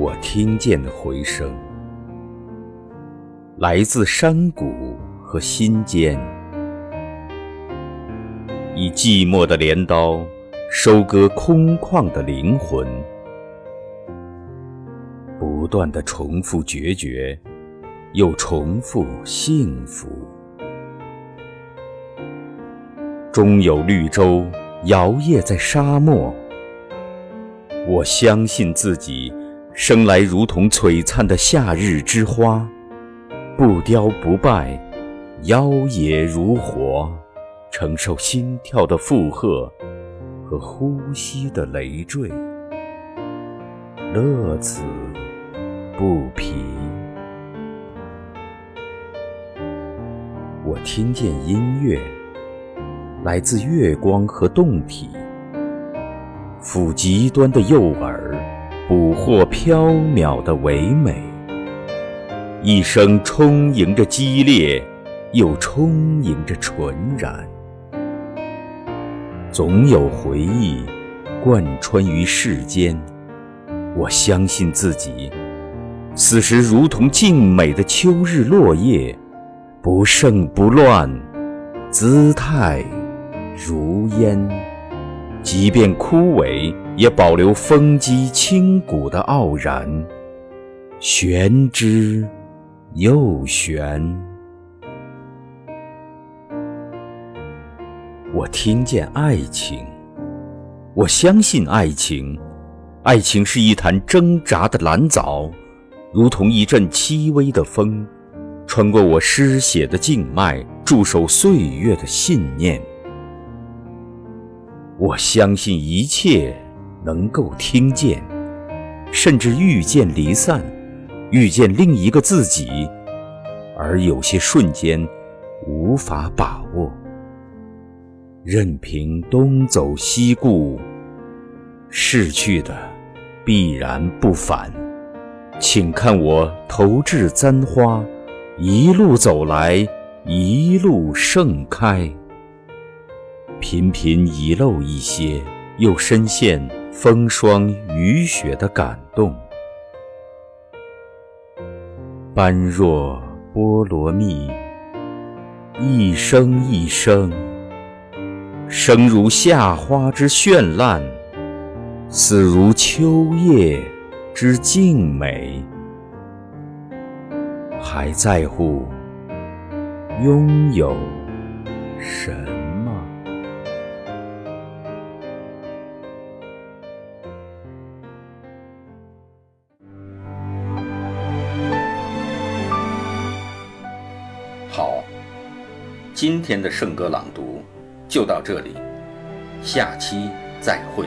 我听见的回声，来自山谷和心间。以寂寞的镰刀，收割空旷的灵魂，不断的重复决绝，又重复幸福。终有绿洲。摇曳在沙漠，我相信自己生来如同璀璨的夏日之花，不凋不败，妖冶如火，承受心跳的负荷和呼吸的累赘，乐此不疲。我听见音乐。来自月光和洞体，抚极端的诱饵，捕获缥缈的唯美。一生充盈着激烈，又充盈着纯然。总有回忆贯穿于世间。我相信自己，此时如同静美的秋日落叶，不盛不乱，姿态。如烟，即便枯萎，也保留风肌清骨的傲然。玄之又玄。我听见爱情，我相信爱情。爱情是一潭挣扎的蓝藻，如同一阵轻微的风，穿过我失血的静脉，驻守岁月的信念。我相信一切能够听见，甚至遇见离散，遇见另一个自己，而有些瞬间无法把握。任凭东走西顾，逝去的必然不返。请看我投掷簪花，一路走来，一路盛开。频频遗漏一些，又深陷风霜雨雪的感动。般若波罗蜜，一生一生，生如夏花之绚烂，死如秋叶之静美。还在乎拥有什？好，今天的圣歌朗读就到这里，下期再会。